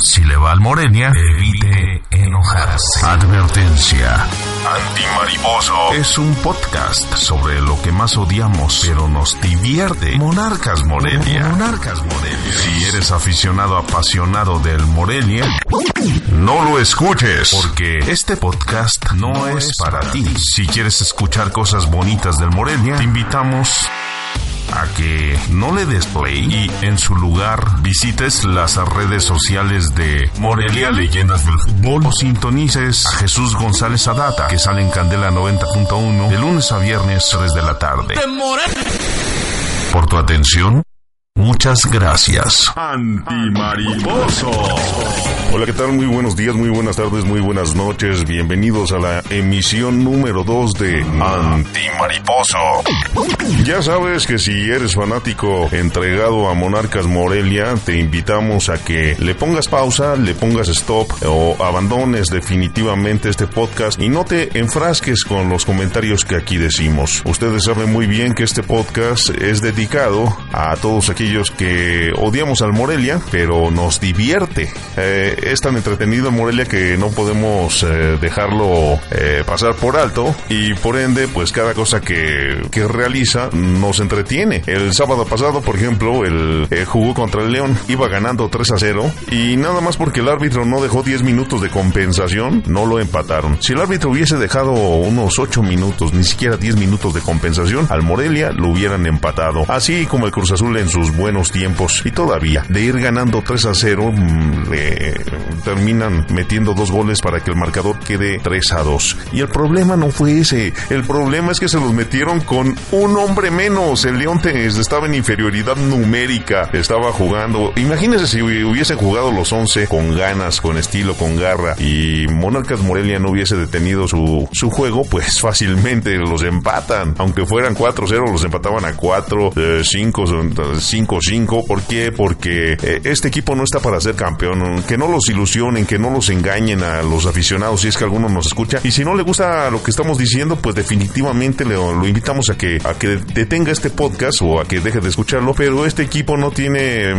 Si le va al Morelia, evite enojarse. Advertencia. Antimariposo es un podcast sobre lo que más odiamos, pero nos divierte. Monarcas Morelia. Monarcas Morelia. Si eres aficionado apasionado del Morelia, no lo escuches, porque este podcast no es para ti. Si quieres escuchar cosas bonitas del Morelia, te invitamos a que no le des play y en su lugar visites las redes sociales de Morelia Leyendas del Fútbol o sintonices a Jesús González Adata que sale en Candela 90.1 de lunes a viernes 3 de la tarde. Por tu atención, muchas gracias. Antimariposo. Hola, ¿qué tal? Muy buenos días, muy buenas tardes, muy buenas noches. Bienvenidos a la emisión número 2 de Antimariposo. Ya sabes que si eres fanático entregado a Monarcas Morelia, te invitamos a que le pongas pausa, le pongas stop o abandones definitivamente este podcast y no te enfrasques con los comentarios que aquí decimos. Ustedes saben muy bien que este podcast es dedicado a todos aquellos que odiamos al Morelia, pero nos divierte. Eh, es tan entretenido en Morelia que no podemos eh, dejarlo eh, pasar por alto y por ende, pues cada cosa que, que realiza nos entretiene. El sábado pasado, por ejemplo, el jugó contra el León, iba ganando 3 a 0 y nada más porque el árbitro no dejó 10 minutos de compensación, no lo empataron. Si el árbitro hubiese dejado unos 8 minutos, ni siquiera 10 minutos de compensación, al Morelia lo hubieran empatado. Así como el Cruz Azul en sus buenos tiempos. Y todavía, de ir ganando 3 a 0, mmm, terminan metiendo dos goles para que el marcador quede 3 a 2. Y el problema no fue ese. El problema es que se los metieron con un hombre menos. El León estaba en inferioridad numérica. Estaba jugando. Imagínense si hubiesen jugado los 11 con ganas, con estilo, con garra. Y Monarcas Morelia no hubiese detenido su, su juego, pues fácilmente los empatan. Aunque fueran 4-0, los empataban a 4, 5, 5-5. ¿Por qué? Porque eh, este equipo no está para ser campeón. Que no los ilusionen, que no los engañen a los aficionados si es que alguno nos escucha. Y si no le gusta lo que estamos diciendo, pues definitivamente lo, lo invitamos a que, a que detenga este podcast o a que deje de escucharlo. Pero este equipo no tiene,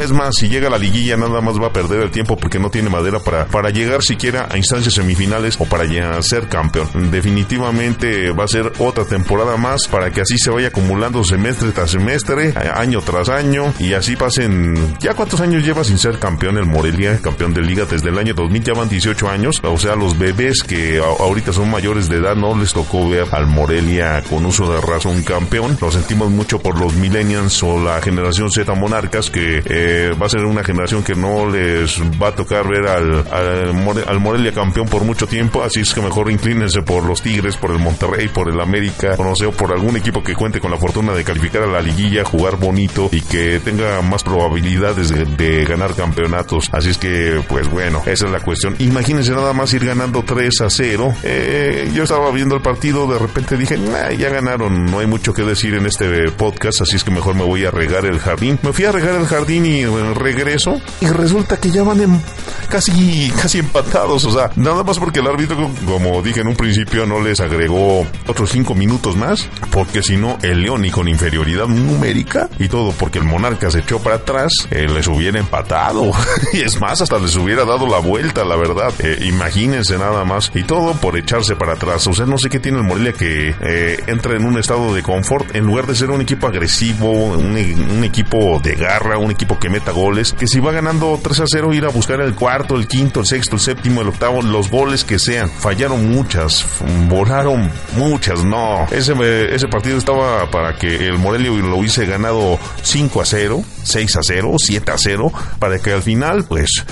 es más, si llega a la liguilla nada más va a perder el tiempo porque no tiene madera para, para llegar siquiera a instancias semifinales o para ya ser campeón. Definitivamente va a ser otra temporada más para que así se vaya acumulando semestre tras semestre, año tras año y así pasen. ¿Ya cuántos años lleva sin ser campeón el Morelia? Campeón de liga desde el año 2000, ya van 18 años. O sea, los bebés que ahorita son mayores de edad no les tocó ver al Morelia con uso de razón campeón. Lo sentimos mucho por los millennials o la generación Z monarcas que eh, va a ser una generación que no les va a tocar ver al, al, al, Morelia campeón por mucho tiempo. Así es que mejor inclínense por los Tigres, por el Monterrey, por el América, o no sé, por algún equipo que cuente con la fortuna de calificar a la liguilla, jugar bonito y que tenga más probabilidades de, ganar campeonatos. Así es que, pues bueno, esa es la cuestión. Imagínense nada más ir ganando 3 a 0. Eh, yo estaba viendo el partido, de repente dije, nah, ya ganaron, no hay mucho que decir en este podcast, así es que mejor me voy a regar el jardín. Me fui a regar el jardín y regreso y resulta que ya van en casi, casi empatados. O sea, nada más porque el árbitro, como dije en un principio, no les agregó otros 5 minutos más, porque si no, el León y con inferioridad numérica y todo porque el Monarca se echó para atrás, eh, les hubiera empatado. y es más, hasta les hubiera dado la vuelta, la verdad. Eh, imagínense nada más. Y todo por echarse para atrás. O sea, no sé qué tiene el Morelia que eh, entra en un estado de confort en lugar de ser un equipo agresivo, un, un, equipo de garra, un equipo que meta goles, que si va ganando 3 a 0 ir a buscar el cuarto, el quinto, el sexto, el séptimo, el octavo, los goles que sean. Fallaron muchas, volaron muchas. No, ese, ese partido estaba para que el Morelia lo hubiese ganado 5 a 0, 6 a 0, 7 a 0, para que al final, pues,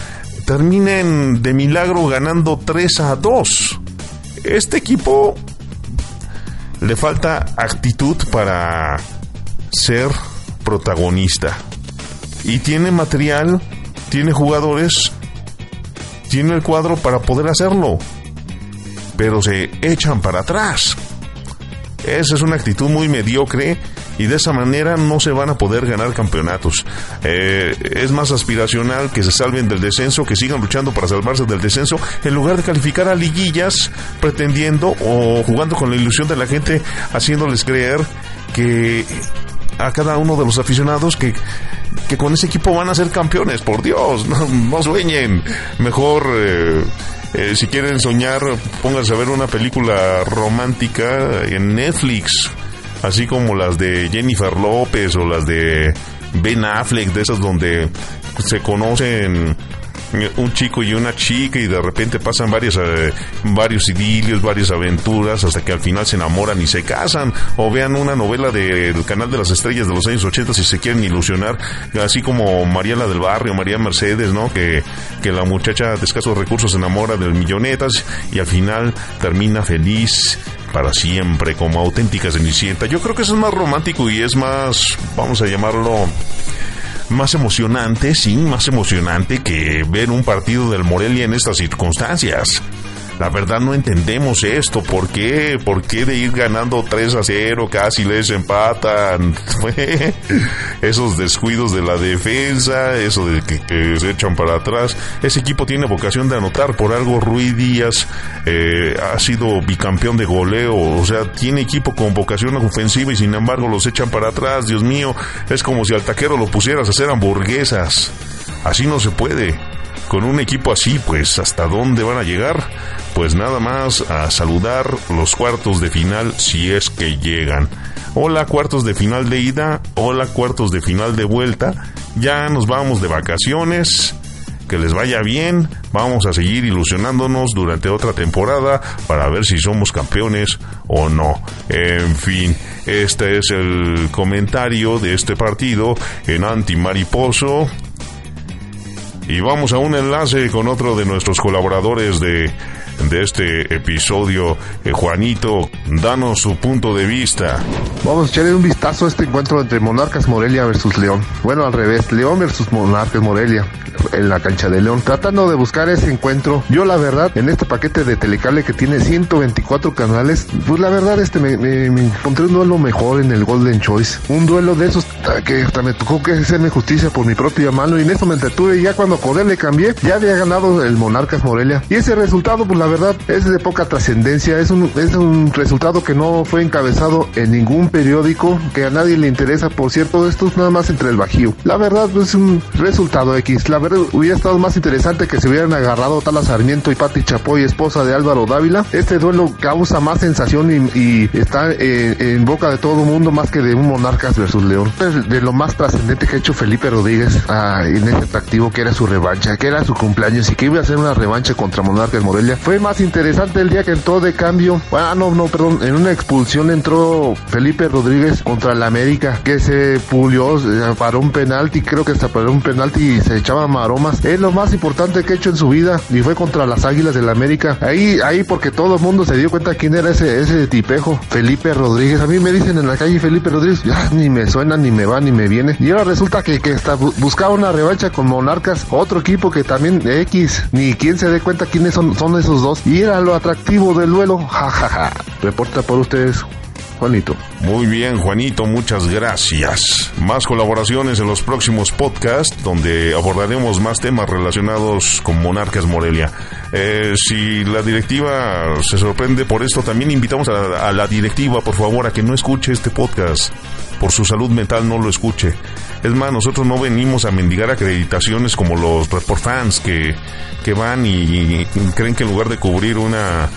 terminen de milagro ganando 3 a 2. Este equipo le falta actitud para ser protagonista. Y tiene material, tiene jugadores, tiene el cuadro para poder hacerlo. Pero se echan para atrás. Esa es una actitud muy mediocre y de esa manera no se van a poder ganar campeonatos. Eh, es más aspiracional que se salven del descenso, que sigan luchando para salvarse del descenso, en lugar de calificar a liguillas pretendiendo o jugando con la ilusión de la gente, haciéndoles creer que a cada uno de los aficionados que, que con ese equipo van a ser campeones, por Dios, no, sueñen. Mejor, eh, eh, si quieren soñar, pónganse a ver una película romántica en Netflix, así como las de Jennifer López o las de Ben Affleck, de esas donde se conocen un chico y una chica y de repente pasan varias, eh, varios idilios, varias aventuras hasta que al final se enamoran y se casan o vean una novela del canal de las estrellas de los años 80 si se quieren ilusionar, así como Mariela del Barrio, María Mercedes, ¿no? Que, que la muchacha de escasos recursos se enamora del millonetas y al final termina feliz para siempre como auténtica cenicienta. Yo creo que eso es más romántico y es más, vamos a llamarlo, más emocionante, sí, más emocionante que ver un partido del Morelia en estas circunstancias. La verdad no entendemos esto. ¿Por qué? ¿Por qué de ir ganando 3 a 0 casi les empatan? Esos descuidos de la defensa, eso de que, se echan para atrás. Ese equipo tiene vocación de anotar. Por algo Rui Díaz eh, ha sido bicampeón de goleo. O sea, tiene equipo con vocación ofensiva y sin embargo los echan para atrás. Dios mío, es como si al taquero lo pusieras a hacer hamburguesas. Así no se puede con un equipo así, pues hasta dónde van a llegar? Pues nada más a saludar los cuartos de final si es que llegan. Hola cuartos de final de ida, hola cuartos de final de vuelta. Ya nos vamos de vacaciones. Que les vaya bien. Vamos a seguir ilusionándonos durante otra temporada para ver si somos campeones o no. En fin, este es el comentario de este partido en Anti Mariposo. Y vamos a un enlace con otro de nuestros colaboradores de, de este episodio. Eh, Juanito, danos su punto de vista. Vamos a echarle un vistazo a este encuentro entre Monarcas Morelia versus León. Bueno, al revés, León versus Monarcas Morelia en la cancha de León, tratando de buscar ese encuentro. Yo la verdad, en este paquete de telecable que tiene 124 canales, pues la verdad este me, encontré un duelo mejor en el Golden Choice. Un duelo de esos que hasta me tocó que hacerme justicia por mi propia mano y en eso me entretuve ya cuando Corel le cambié, ya había ganado el Monarcas Morelia. Y ese resultado, pues la verdad, es de poca trascendencia. Es un, es un resultado que no fue encabezado en ningún periódico, que a nadie le interesa. Por cierto, esto es nada más entre el Bajío. La verdad, es un resultado X. La verdad, hubiera estado más interesante que se hubieran agarrado Tala Sarmiento y Pati Chapoy, esposa de Álvaro Dávila. Este duelo causa más sensación y, está eh, en boca de todo el mundo más que de un Monarcas versus León. De lo más trascendente que ha hecho Felipe Rodríguez ah, en ese atractivo que era su revancha, que era su cumpleaños y que iba a hacer una revancha contra Monarcas Morelia. Fue más interesante el día que entró de cambio. Ah, no, no, perdón. En una expulsión entró Felipe Rodríguez contra el América, que se pulió, paró un penalti, creo que hasta paró un penalti y se echaba maromas. Es lo más importante que ha hecho en su vida y fue contra las Águilas del América. Ahí, ahí porque todo el mundo se dio cuenta quién era ese, ese tipejo, Felipe Rodríguez. A mí me dicen en la calle Felipe Rodríguez, ya ni me suena, ni me va, ni me viene. Y ahora resulta que, que está, buscaba una revancha con Monarcas, otro equipo que también X, ni quien se dé cuenta quiénes son, son esos Y era lo atractivo del duelo, jajaja. Reporta por ustedes Juanito. Muy bien, Juanito, muchas gracias. Más colaboraciones en los próximos podcasts donde abordaremos más temas relacionados con Monarcas Morelia. Eh, si la directiva se sorprende por esto, también invitamos a, la directiva, por favor, a que no escuche este podcast. Por su salud mental no lo escuche. Es más, nosotros no venimos a mendigar acreditaciones como los report fans que, que van y creen que en lugar de cubrir una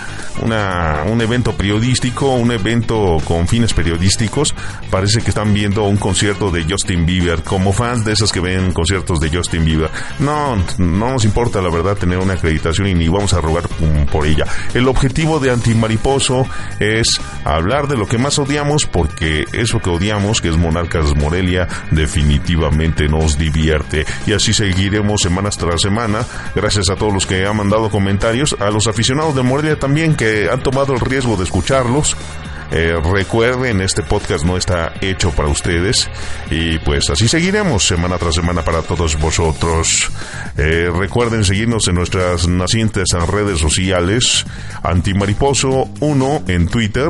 una, un evento periodístico, un evento con fines periodísticos, parece que están viendo un concierto de Justin Bieber, como fans de esas que ven conciertos de Justin Bieber. No, no nos importa la verdad tener una acreditación y ni vamos a rogar por ella. El objetivo de Antimariposo es hablar de lo que más odiamos porque eso que odiamos, que es Monarcas Morelia, definitivamente nos divierte. Y así seguiremos semanas tras semana, gracias a todos los que han mandado comentarios, a los aficionados de Morelia también que han tomado el riesgo de escucharlos. Eh, recuerden, este podcast no está hecho para ustedes y pues así seguiremos semana tras semana para todos vosotros. Eh, recuerden seguirnos en nuestras nacientes redes sociales, Antimariposo 1 en Twitter,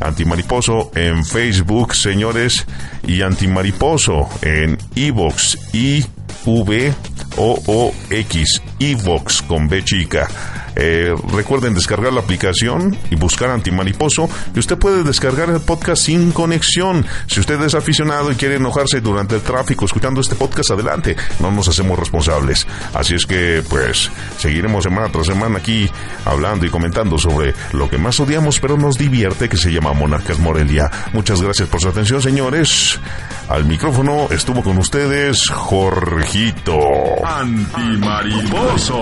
Antimariposo en Facebook, señores, y Antimariposo en Evox, I V O O X, Evox con B chica. Eh, recuerden descargar la aplicación y buscar Antimariposo y usted puede descargar el podcast sin conexión. Si usted es aficionado y quiere enojarse durante el tráfico escuchando este podcast, adelante, no nos hacemos responsables. Así es que, pues, seguiremos semana tras semana aquí hablando y comentando sobre lo que más odiamos pero nos divierte, que se llama Monarcas Morelia. Muchas gracias por su atención, señores. Al micrófono estuvo con ustedes Jorgito. Antimariposo.